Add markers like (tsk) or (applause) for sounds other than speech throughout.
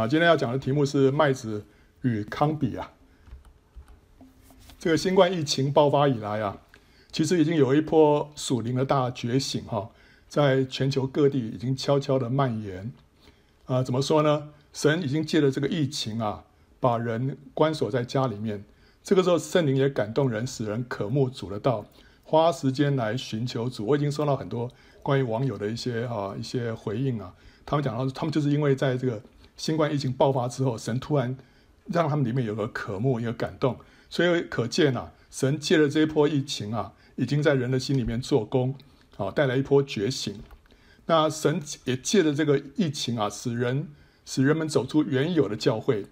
啊，今天要讲的题目是麦子与康比啊。这个新冠疫情爆发以来啊，其实已经有一波属灵的大觉醒哈，在全球各地已经悄悄的蔓延。啊，怎么说呢？神已经借着这个疫情啊，把人关锁在家里面。这个时候，圣灵也感动人，使人渴慕主的道，花时间来寻求主。我已经收到很多关于网友的一些啊一些回应啊，他们讲到，他们就是因为在这个新冠疫情爆发之后，神突然让他们里面有个渴慕，一个感动，所以可见啊，神借着这一波疫情啊，已经在人的心里面做工，啊，带来一波觉醒。那神也借着这个疫情啊，使人使人们走出原有的教会，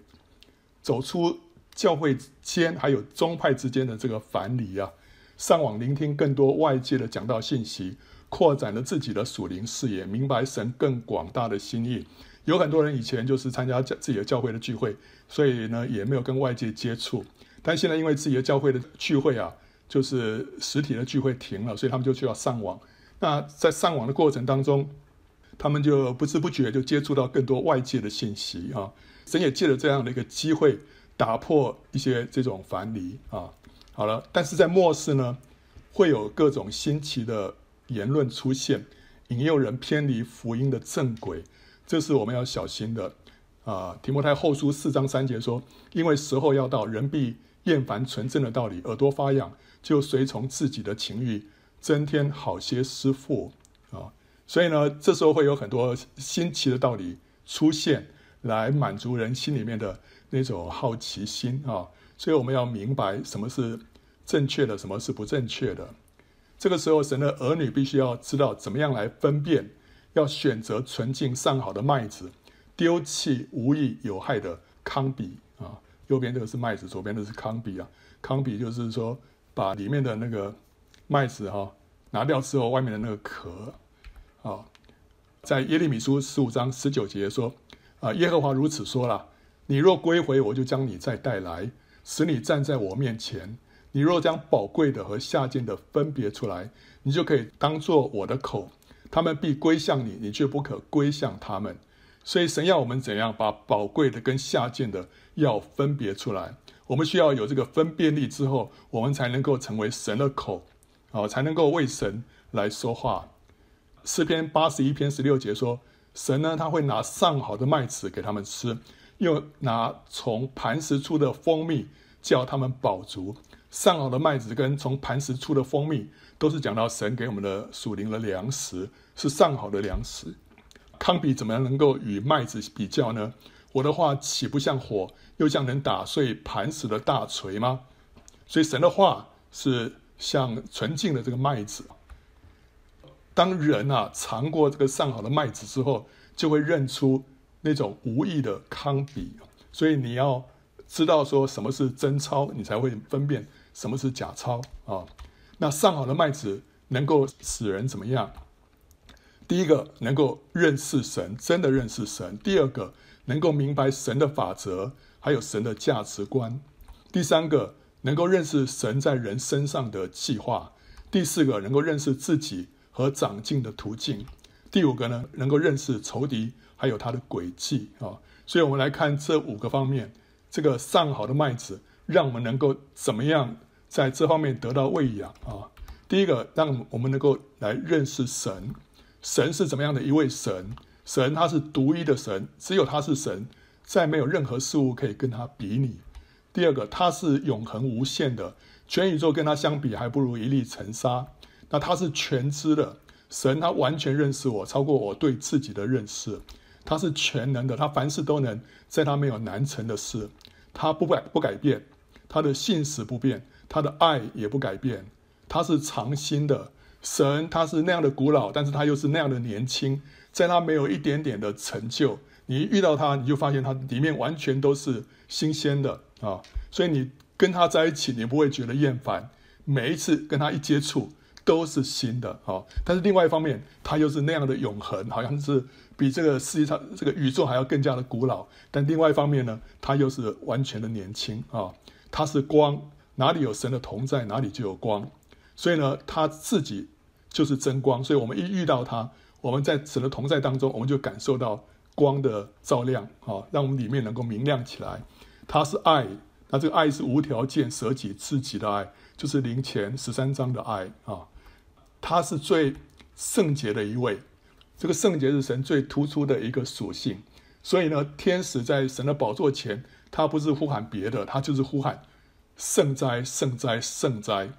走出。教会间还有宗派之间的这个藩篱啊，上网聆听更多外界的讲道信息，扩展了自己的属灵视野，明白神更广大的心意。有很多人以前就是参加教自己的教会的聚会，所以呢也没有跟外界接触。但现在因为自己的教会的聚会啊，就是实体的聚会停了，所以他们就需要上网。那在上网的过程当中，他们就不知不觉就接触到更多外界的信息啊。神也借着这样的一个机会。打破一些这种樊篱啊，好了，但是在末世呢，会有各种新奇的言论出现，引诱人偏离福音的正轨，这是我们要小心的啊。提摩太后书四章三节说：“因为时候要到，人必厌烦纯正的道理，耳朵发痒，就随从自己的情欲，增添好些师傅啊。”所以呢，这时候会有很多新奇的道理出现，来满足人心里面的。那种好奇心啊，所以我们要明白什么是正确的，什么是不正确的。这个时候，神的儿女必须要知道怎么样来分辨，要选择纯净上好的麦子，丢弃无益有害的糠秕啊。右边这个是麦子，左边的是糠秕啊。糠秕就是说，把里面的那个麦子哈拿掉之后，外面的那个壳啊。在耶利米书十五章十九节说啊，耶和华如此说了。你若归回，我就将你再带来，使你站在我面前。你若将宝贵的和下贱的分别出来，你就可以当作我的口。他们必归向你，你却不可归向他们。所以神要我们怎样把宝贵的跟下贱的要分别出来？我们需要有这个分辨力之后，我们才能够成为神的口，啊，才能够为神来说话。诗篇八十一篇十六节说：神呢，他会拿上好的麦子给他们吃。又拿从磐石出的蜂蜜叫他们饱足。上好的麦子跟从磐石出的蜂蜜，都是讲到神给我们的属灵的粮食，是上好的粮食。糠秕怎么样能够与麦子比较呢？我的话岂不像火，又像能打碎磐石的大锤吗？所以神的话是像纯净的这个麦子。当人啊尝过这个上好的麦子之后，就会认出。那种无意的糠秕，所以你要知道说什么是真钞，你才会分辨什么是假钞啊。那上好的麦子能够使人怎么样？第一个能够认识神，真的认识神；第二个能够明白神的法则，还有神的价值观；第三个能够认识神在人身上的计划；第四个能够认识自己和长进的途径；第五个呢，能够认识仇敌。还有他的轨迹啊，所以我们来看这五个方面，这个上好的麦子，让我们能够怎么样在这方面得到喂养啊？第一个，让我们能够来认识神，神是怎么样的一位神？神他是独一的神，只有他是神，再没有任何事物可以跟他比拟。第二个，他是永恒无限的，全宇宙跟他相比还不如一粒尘沙。那他是全知的神，他完全认识我，超过我对自己的认识。他是全能的，他凡事都能，在他没有难成的事，他不改不改变，他的信实不变，他的爱也不改变，他是长新的神，他是那样的古老，但是他又是那样的年轻，在他没有一点点的成就，你一遇到他，你就发现他里面完全都是新鲜的啊，所以你跟他在一起，你不会觉得厌烦，每一次跟他一接触。都是新的啊，但是另外一方面，它又是那样的永恒，好像是比这个世界上这个宇宙还要更加的古老。但另外一方面呢，它又是完全的年轻啊。它是光，哪里有神的同在，哪里就有光。所以呢，它自己就是真光。所以我们一遇到它，我们在神的同在当中，我们就感受到光的照亮啊，让我们里面能够明亮起来。他是爱，那这个爱是无条件舍己自己的爱，就是灵前十三章的爱啊。他是最圣洁的一位，这个圣洁是神最突出的一个属性。所以呢，天使在神的宝座前，他不是呼喊别的，他就是呼喊圣哉、圣哉、圣哉。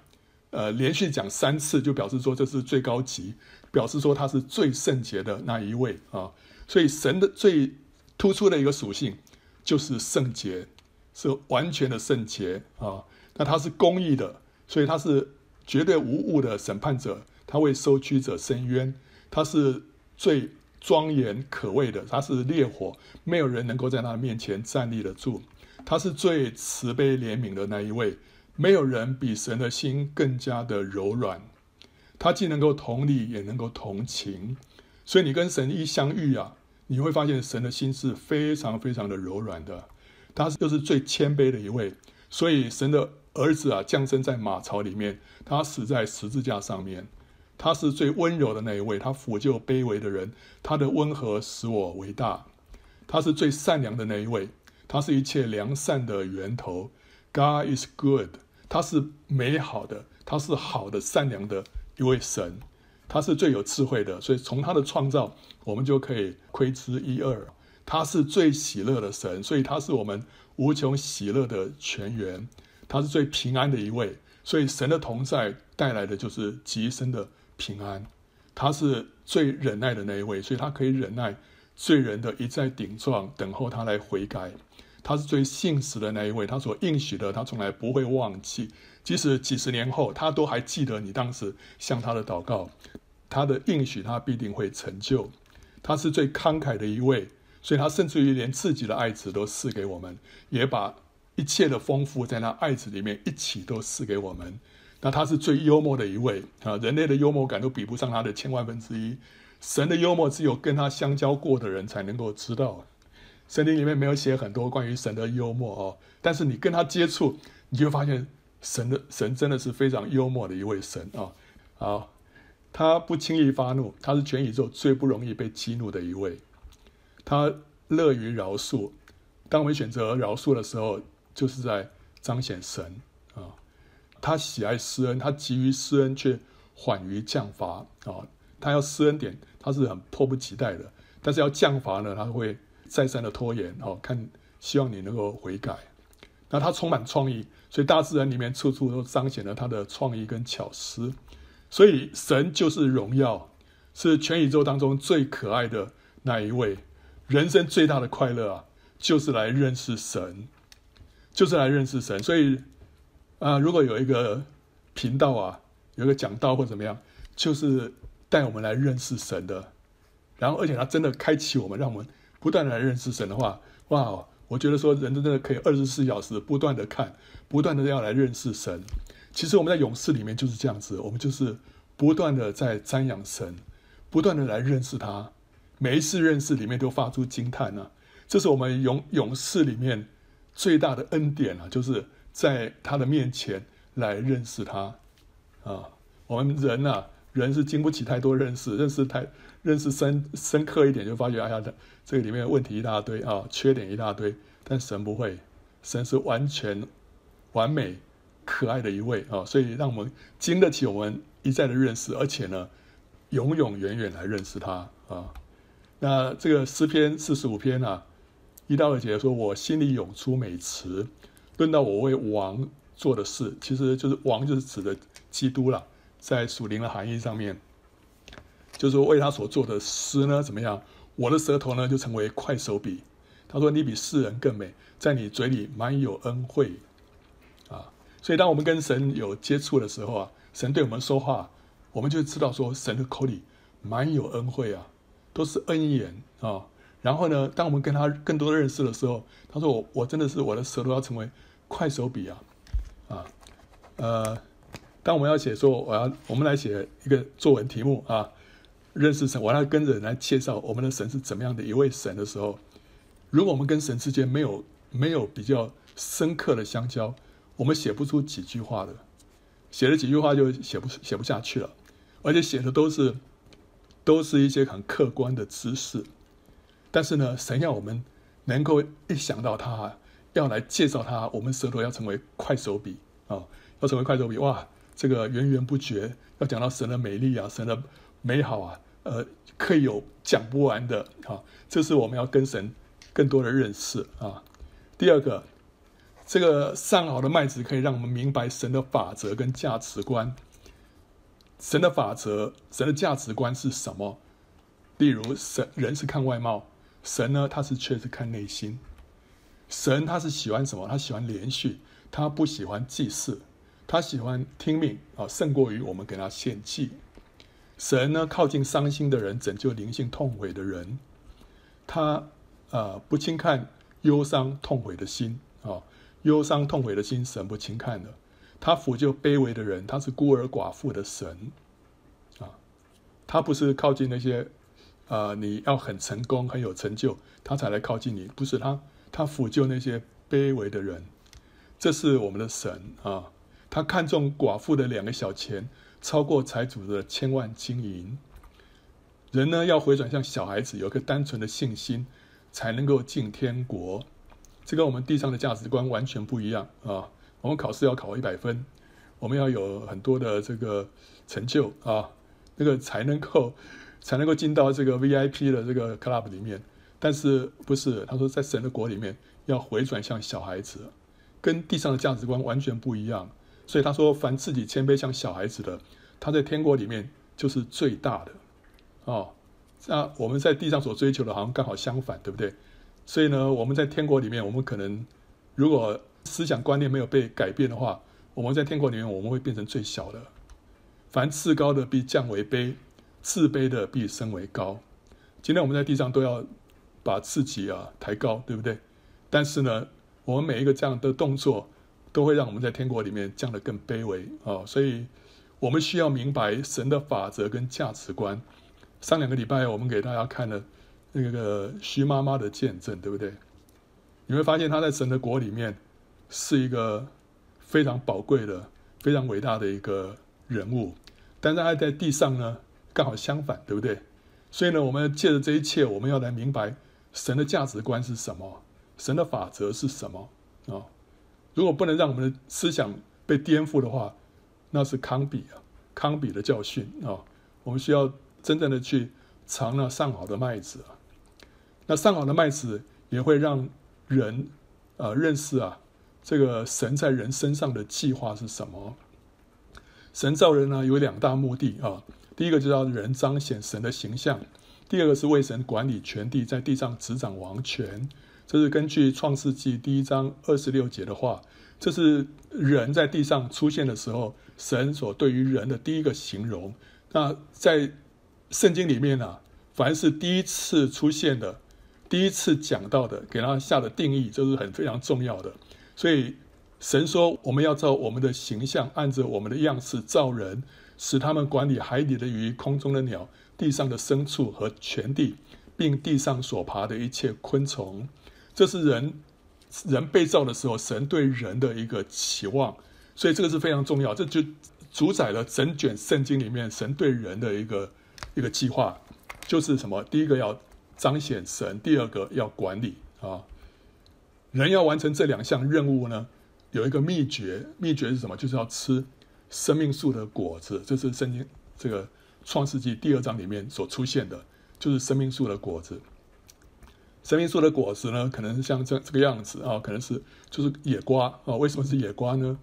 呃，连续讲三次，就表示说这是最高级，表示说他是最圣洁的那一位啊。所以神的最突出的一个属性就是圣洁，是完全的圣洁啊。那他是公义的，所以他是绝对无误的审判者，他为受屈者伸冤，他是最庄严可畏的，他是烈火，没有人能够在他面前站立得住。他是最慈悲怜悯的那一位。没有人比神的心更加的柔软，他既能够同理，也能够同情，所以你跟神一相遇啊，你会发现神的心是非常非常的柔软的，他又是最谦卑的一位，所以神的儿子啊降生在马槽里面，他死在十字架上面，他是最温柔的那一位，他抚救卑微的人，他的温和使我伟大，他是最善良的那一位，他是一切良善的源头，God is good。他是美好的，他是好的、善良的一位神，他是最有智慧的，所以从他的创造，我们就可以窥知一二。他是最喜乐的神，所以他是我们无穷喜乐的泉源。他是最平安的一位，所以神的同在带来的就是极深的平安。他是最忍耐的那一位，所以他可以忍耐罪人的一再顶撞，等候他来悔改。他是最信实的那一位，他所应许的，他从来不会忘记。即使几十年后，他都还记得你当时向他的祷告。他的应许，他必定会成就。他是最慷慨的一位，所以他甚至于连自己的爱子都赐给我们，也把一切的丰富在那爱子里面一起都赐给我们。那他是最幽默的一位啊，人类的幽默感都比不上他的千万分之一。神的幽默，只有跟他相交过的人才能够知道。圣经里面没有写很多关于神的幽默哦，但是你跟他接触，你就发现神的神真的是非常幽默的一位神啊！好，他不轻易发怒，他是全宇宙最不容易被激怒的一位，他乐于饶恕。当我们选择饶恕的时候，就是在彰显神啊！他喜爱施恩，他急于施恩却缓于降罚啊！他要施恩点，他是很迫不及待的，但是要降罚呢，他会。再三的拖延哦，看希望你能够悔改。那他充满创意，所以大自然里面处处都彰显了他的创意跟巧思。所以神就是荣耀，是全宇宙当中最可爱的那一位。人生最大的快乐啊，就是来认识神，就是来认识神。所以啊，如果有一个频道啊，有一个讲道或怎么样，就是带我们来认识神的。然后，而且他真的开启我们，让我们。不断的来认识神的话，哇！我觉得说人真的可以二十四小时不断的看，不断的要来认识神。其实我们在勇士里面就是这样子，我们就是不断的在瞻仰神，不断的来认识他。每一次认识里面都发出惊叹啊！这是我们勇勇士里面最大的恩典啊，就是在他的面前来认识他啊。我们人啊，人是经不起太多认识，认识太。认识深深刻一点，就发觉哎呀，这这个里面问题一大堆啊，缺点一大堆。但神不会，神是完全完美、可爱的一位啊，所以让我们经得起我们一再的认识，而且呢，永永远远来认识他啊。那这个诗篇四十五篇啊，一到二节说：“我心里涌出美词，论到我为王做的事，其实就是王就是指的基督了，在属灵的含义上面。”就是说为他所做的诗呢，怎么样？我的舌头呢，就成为快手笔。他说：“你比世人更美，在你嘴里满有恩惠。”啊，所以当我们跟神有接触的时候啊，神对我们说话，我们就知道说神的口里满有恩惠啊，都是恩言啊。然后呢，当我们跟他更多的认识的时候，他说：“我我真的是我的舌头要成为快手笔啊，啊，呃，当我们要写说我要我们来写一个作文题目啊。”认识神，我要跟着人来介绍我们的神是怎么样的一位神的时候，如果我们跟神之间没有没有比较深刻的相交，我们写不出几句话的，写了几句话就写不写不下去了，而且写的都是都是一些很客观的知识。但是呢，神要我们能够一想到他，要来介绍他，我们舌头要成为快手笔啊、要成为快手笔，哇，这个源源不绝，要讲到神的美丽啊，神的美好啊，呃，可以有讲不完的啊、这是我们要跟神更多的认识啊。第二个，这个上好的麦子可以让我们明白神的法则跟价值观。神的法则，神的价值观是什么？例如，神人是看外貌，神呢，他是确实看内心。神他是喜欢什么？他喜欢连续，他不喜欢祭祀，他喜欢听命啊，胜过于我们给他献祭。神呢，靠近伤心的人，拯救灵性痛悔的人。他呃不轻看忧伤痛悔的心啊，忧伤痛悔的心，神不轻看的。他抚救卑微的人，他是孤儿寡妇的神，啊，他不是靠近那些，呃，你要很成功、很有成就，他才来靠近你，不是他，他抚救那些卑微的人，这是我们的神啊，他看中寡妇的两个小钱，超过财主的千万金银。人呢，要回转向小孩子，有个单纯的信心，才能够进天国。这跟我们地上的价值观完全不一样啊。我们考试要考一百分，我们要有很多的这个成就啊，那个才能够才能够进到这个 VIP 的这个 club 里面。但是不是？他说在神的国里面要回转向小孩子，跟地上的价值观完全不一样。所以他说，凡自己谦卑像小孩子的，他在天国里面就是最大的。哦，那我们在地上所追求的，好像刚好相反，对不对？所以呢，我们在天国里面，我们可能如果思想观念没有被改变的话，我们在天国里面我们会变成最小的。凡自高的必降为卑，自卑的必升为高。今天我们在地上都要把自己啊抬高，对不对？但是呢，我们每一个这样的动作都会让我们在天国里面降得更卑微啊。所以，我们需要明白神的法则跟价值观。上两个礼拜我们给大家看了那个徐妈妈的见证，对不对？你会发现她在神的国里面。是一个非常宝贵的、非常伟大的一个人物，但是她在地上呢，刚好相反，对不对？所以呢，我们借着这一切，我们要来明白神的价值观是什么，神的法则是什么啊、如果不能让我们的思想被颠覆的话，那是康比啊，康比的教训啊、我们需要真正的去尝那上好的麦子啊，那上好的麦子也会让人啊、认识啊。这个神在人身上的计划是什么？神造人呢，有两大目的啊。第一个就是要人彰显神的形象，第二个是为神管理全地，在地上执掌王权。这是根据创世纪第一章二十六节的话，这是人在地上出现的时候，神所对于人的第一个形容。那在圣经里面呢，凡是第一次出现的、第一次讲到的，给他下的定义，就是很非常重要的。所以，神说我们要照我们的形象，按着我们的样式造人，使他们管理海底的鱼、空中的鸟、地上的牲畜和全地，并地上所爬的一切昆虫。这是人人被造的时候，神对人的一个期望。所以这个是非常重要，这就主宰了整卷圣经里面神对人的一个一个计划，就是什么？第一个要彰显神，第二个要管理啊。人要完成这两项任务呢，有一个秘诀，秘诀是什么？就是要吃生命树的果子。这是圣经这个创世纪第二章里面所出现的，就是生命树的果子。生命树的果子呢，可能是像这这个样子啊，可能是就是野瓜啊。为什么是野瓜呢？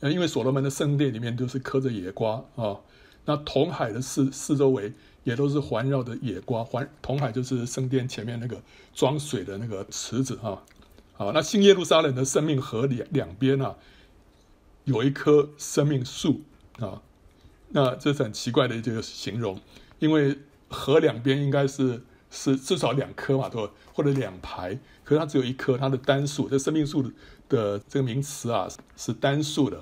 因为所罗门的圣殿里面都是刻着野瓜啊。那红海的四四周围也都是环绕的野瓜，环红海就是圣殿前面那个装水的那个池子啊。好，那新耶路撒冷的生命河两两边啊，有一棵生命树啊，那这是很奇怪的一个形容，因为河两边应该是是至少两棵嘛，对吧？或者两排，可是它只有一棵，它的单数，这生命树的这个名词啊是单数的，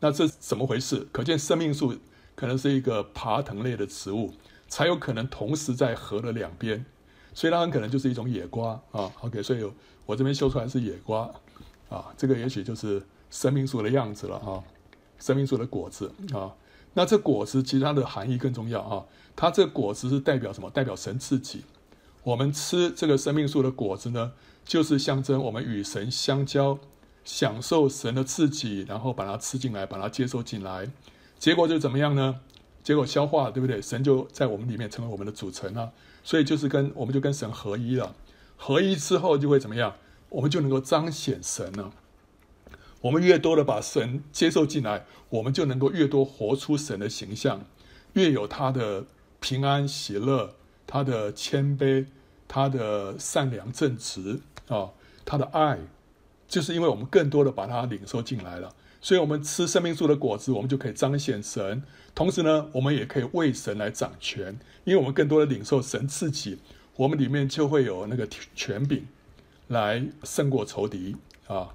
那这怎么回事？可见生命树可能是一个爬藤类的植物，才有可能同时在河的两边。所以它很可能就是一种野瓜啊，OK，所以我这边修出来是野瓜啊，这个也许就是生命树的样子了啊，生命树的果子啊，那这果子其实它的含义更重要啊，它这果子是代表什么？代表神自己。我们吃这个生命树的果子呢，就是象征我们与神相交，享受神的刺激，然后把它吃进来，把它接受进来。结果就怎么样呢？结果消化，对不对？神就在我们里面成为我们的组成了，所以就是跟我们就跟神合一了。合一之后就会怎么样？我们就能够彰显神了。我们越多的把神接受进来，我们就能够越多活出神的形象，越有他的平安喜乐，他的谦卑，他的善良正直啊，他的爱，就是因为我们更多的把他领受进来了，所以我们吃生命树的果子，我们就可以彰显神。同时呢，我们也可以为神来掌权，因为我们更多的领受神自己，我们里面就会有那个权柄来胜过仇敌啊。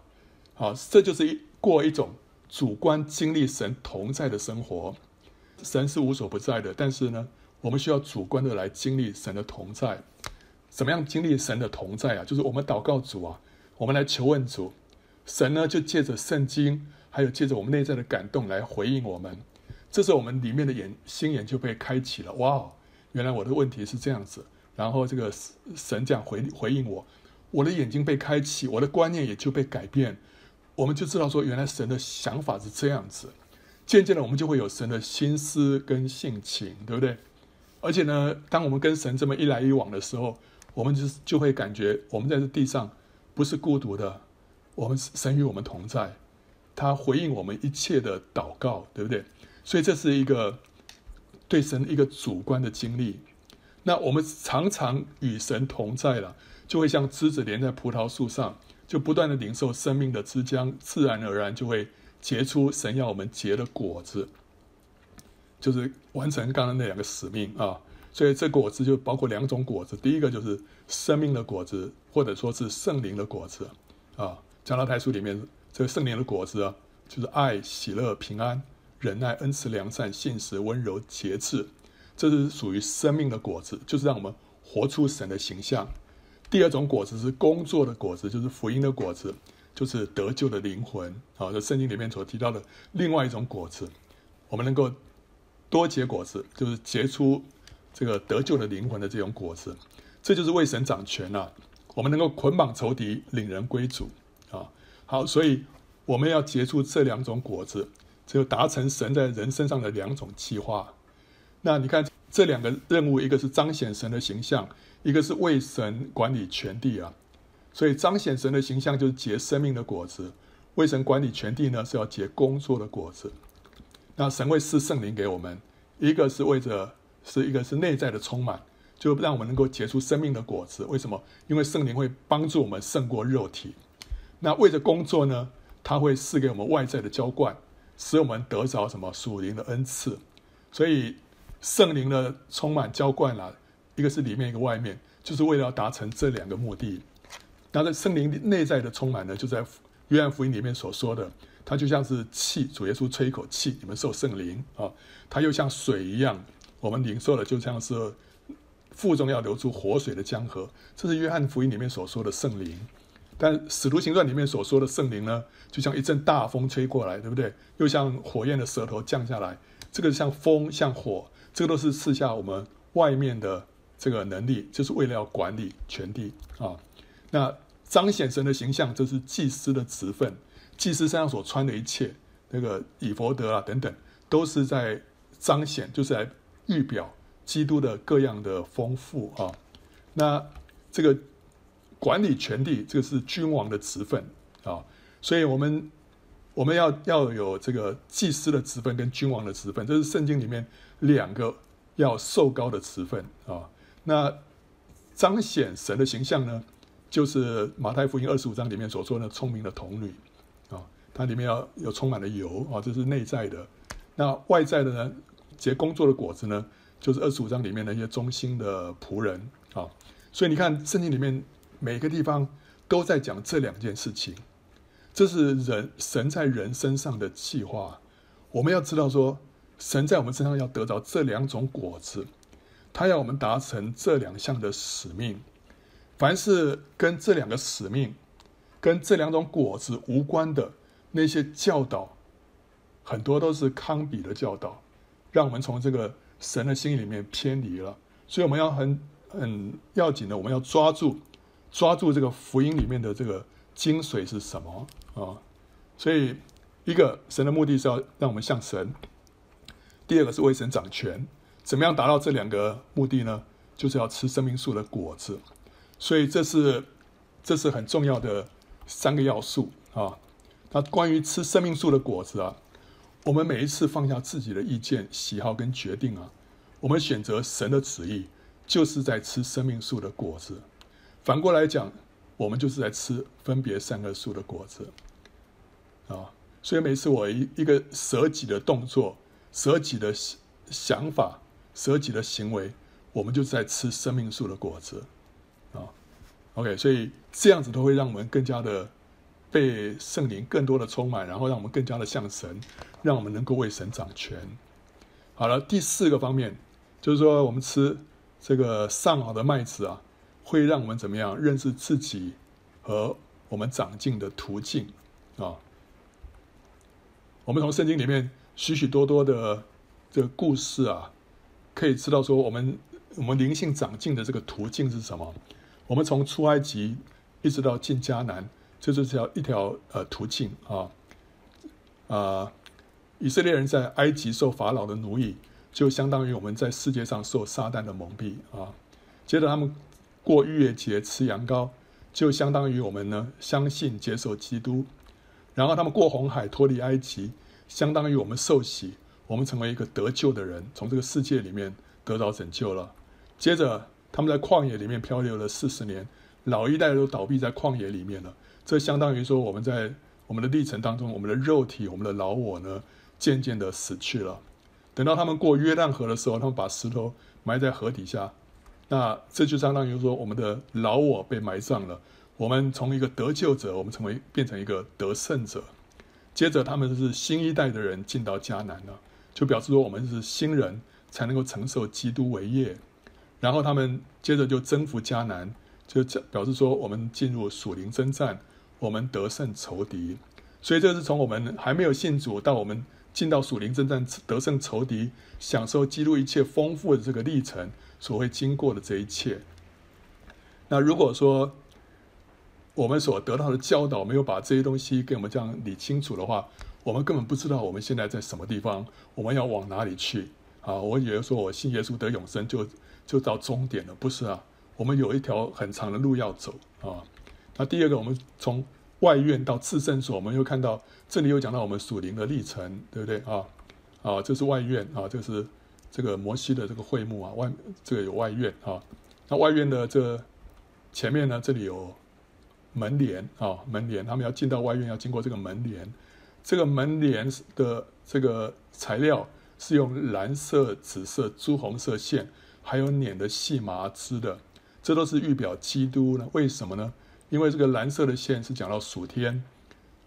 好，这就是一过一种主观经历神同在的生活。神是无所不在的，但是呢，我们需要主观的来经历神的同在。怎么样经历神的同在啊？就是我们祷告主啊，我们来求问主，神呢就借着圣经，还有借着我们内在的感动来回应我们。这时候我们里面的眼心眼就被开启了。哇，原来我的问题是这样子。然后这个神这样回回应我，我的眼睛被开启，我的观念也就被改变。我们就知道说，原来神的想法是这样子。渐渐的，我们就会有神的心思跟性情，对不对？而且呢，当我们跟神这么一来一往的时候，我们就就会感觉，我们在这地上不是孤独的，我们神与我们同在，他回应我们一切的祷告，对不对？所以这是一个对神一个主观的经历。那我们常常与神同在了，就会像枝子连在葡萄树上。就不断的领受生命的枝浆，自然而然就会结出神要我们结的果子，就是完成刚刚那两个使命啊。所以这果子就包括两种果子，第一个就是生命的果子，或者说是圣灵的果子啊。加拉太书里面这个圣灵的果子啊，就是爱、喜乐、平安、忍耐、恩慈、良善、信实、温柔、节制，这是属于生命的果子，就是让我们活出神的形象。第二种果子是工作的果子，就是福音的果子，就是得救的灵魂。好，这圣经里面所提到的另外一种果子，我们能够多结果子，就是结出这个得救的灵魂的这种果子。这就是为神掌权了。我们能够捆绑仇敌，领人归主。啊，好，所以我们要结出这两种果子，就达成神在人身上的两种计划。那你看这两个任务，一个是彰显神的形象。一个是为神管理全地啊，所以彰显神的形象就是结生命的果子；为神管理全地呢，是要结工作的果子。那神会赐圣灵给我们，一个是为着是一个是内在的充满，就让我们能够结出生命的果子。为什么？因为圣灵会帮助我们胜过肉体。那为着工作呢，他会赐给我们外在的浇灌，使我们得着什么属灵的恩赐。所以圣灵的充满浇灌了。一个是里面，一个外面，就是为了要达成这两个目的。那在圣灵内在的充满呢，就在约翰福音里面所说的，它就像是气，主耶稣吹一口气，你们受圣灵啊。它又像水一样，我们领受的就像是腹中要流出活水的江河。这是约翰福音里面所说的圣灵。但使徒行传里面所说的圣灵呢，就像一阵大风吹过来，对不对？又像火焰的舌头降下来。这个像风，像火，这个都是赐下我们外面的。这个能力就是为了要管理全地啊。那彰显神的形象，这是祭司的职分。祭司身上所穿的一切，那个以弗德啊等等，都是在彰显，就是来预表基督的各样的丰富啊。那这个管理全地，这个是君王的职分啊。所以我们我们要要有这个祭司的职分跟君王的职分，这是圣经里面两个要受高的职分啊。那彰显神的形象呢，就是马太福音二十五章里面所说的聪明的童女，它里面要有充满了油啊，这是内在的。那外在的呢，结工作的果子呢，就是二十五章里面的一些忠心的仆人啊。所以你看圣经里面每个地方都在讲这两件事情，这是人神在人身上的计划。我们要知道说，神在我们身上要得到这两种果子。他要我们达成这两项的使命，凡是跟这两个使命、跟这两种果子无关的那些教导，很多都是康比的教导，让我们从这个神的心里面偏离了。所以我们要很很要紧的，我们要抓住抓住这个福音里面的这个精髓是什么啊？所以，一个神的目的是要让我们像神；第二个是为神掌权。怎么样达到这两个目的呢？就是要吃生命树的果子。所以，这是这是很重要的三个要素啊。那关于吃生命树的果子啊，我们每一次放下自己的意见、喜好跟决定啊，我们选择神的旨意，就是在吃生命树的果子。反过来讲，我们就是在吃分别善恶树的果子啊。所以每次我一一个舍己的动作、舍己的想法、舍己的行为，我们就是在吃生命树的果子啊。OK，所以这样子都会让我们更加的被圣灵更多的充满，然后让我们更加的像神，让我们能够为神掌权。好了，第四个方面就是说，我们吃这个上好的麦子啊。会让我们怎么样认识自己和我们长进的途径啊？我们从圣经里面许许多多的这个故事啊，可以知道说我们我们灵性长进的这个途径是什么？我们从出埃及一直到进迦南，这就是条一条呃途径啊啊！以色列人在埃及受法老的奴役，就相当于我们在世界上受撒旦的蒙蔽啊。接着他们。过逾越节吃羊羔，就相当于我们呢相信接受基督。然后他们过红海脱离埃及，相当于我们受洗，我们成为一个得救的人，从这个世界里面得到拯救了。接着他们在旷野里面漂流了四十年，老一代都倒闭在旷野里面了。这相当于说我们在我们的历程当中，我们的肉体、我们的老我呢渐渐的死去了。等到他们过约旦河的时候，他们把石头埋在河底下。那这就相当于说，我们的老我被埋葬了。我们从一个得救者，我们成为变成一个得胜者。接着，他们是新一代的人进到迦南了，就表示说我们是新人，才能够承受基督为业。然后他们接着就征服迦南，就表示说我们进入属灵征战，我们得胜仇敌。所以这是从我们还没有信主到我们进到属灵征战，得胜仇敌，享受基督一切丰富的这个历程。所会经过的这一切，那如果说我们所得到的教导没有把这些东西给我们这样理清楚的话，我们根本不知道我们现在在什么地方，我们要往哪里去啊？我以为说我信耶稣得永生就就到终点了，不是啊？我们有一条很长的路要走啊。那第二个，我们从外院到至圣所，我们又看到这里又讲到我们属灵的历程，对不对啊？啊，这是外院啊，这是。这个摩西的这个会幕啊，外这个有外院啊，那外院的这前面呢，这里有门帘啊，门帘，他们要进到外院要经过这个门帘，这个门帘的这个材料是用蓝色、紫色、朱红色线，还有捻的细麻织的，这都是预表基督呢？为什么呢？因为这个蓝色的线是讲到属天，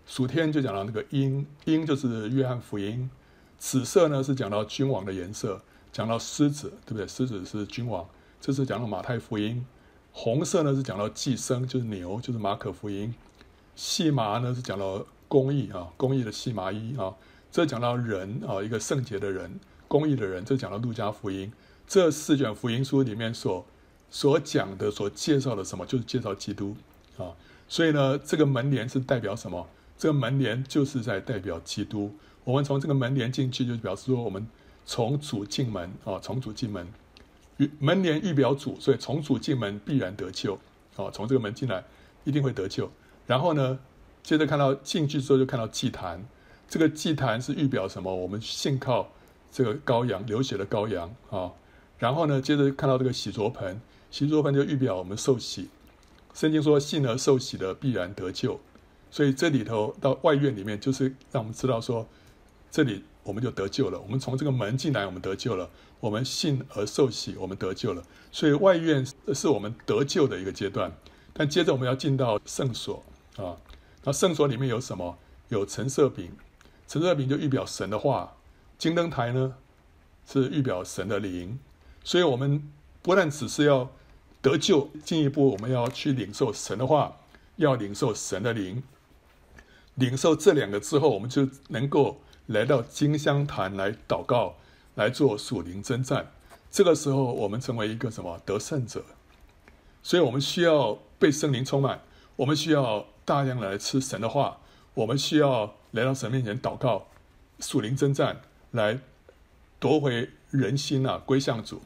属天就讲到那个鹰，鹰就是约翰福音，紫色呢是讲到君王的颜色。讲到狮子，对不对？狮子是君王，这是讲到马太福音。红色呢是讲到寄生，就是牛，就是马可福音。细麻呢是讲到公义啊，公义的细麻衣啊。这讲到人啊，一个圣洁的人，公义的人。这讲到路加福音。这四卷福音书里面所所讲的、所介绍的什么，就是介绍基督啊。所以呢，这个门帘是代表什么？这个门帘就是在代表基督。我们从这个门帘进去，就表示说我们。从主进门啊，从主进门，门帘预表主，所以从主进门必然得救啊。从这个门进来，一定会得救。然后呢，接着看到进去之后，就看到祭坛。这个祭坛是预表什么？我们信靠这个羔羊流血的羔羊啊。然后呢，接着看到这个洗濯盆，洗濯盆就预表我们受洗。圣经说，信而受洗的必然得救。所以这里头到外院里面，就是让我们知道说，这里。我们就得救了。我们从这个门进来，我们得救了。我们信而受洗，我们得救了。所以外院是我们得救的一个阶段。但接着我们要进到圣所啊。那圣所里面有什么？有陈设饼，陈设饼就预表神的话。金灯台呢，是预表神的灵。所以，我们不但只是要得救，进一步我们要去领受神的话，要领受神的灵。领受这两个之后，我们就能够。来到金香坛来祷告，来做属灵征战。这个时候我们成为一个什么得胜者，所以我们需要被圣灵充满，我们需要大量来吃神的话，我们需要来到神面前祷告，属灵征战，来夺回人心啊，归向主，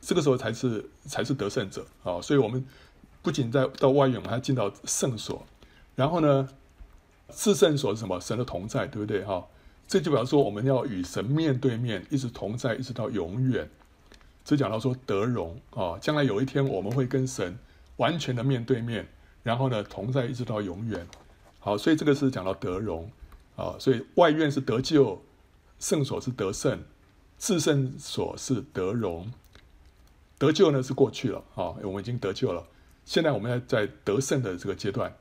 这个时候才是才是得胜者啊！所以我们不仅在到外院，我们还进到圣所，然后呢，至圣所是什么？神的同在，对不对？哈，这就表示说我们要与神面对面，一直同在，一直到永远。这讲到说得荣啊，将来有一天我们会跟神完全的面对面，然后呢，同在一直到永远。好，所以这个是讲到得荣啊，所以外院是得救，圣所是得胜，至圣所是得荣。得救呢是过去了啊，我们已经得救了，现在我们要在得胜的这个阶段。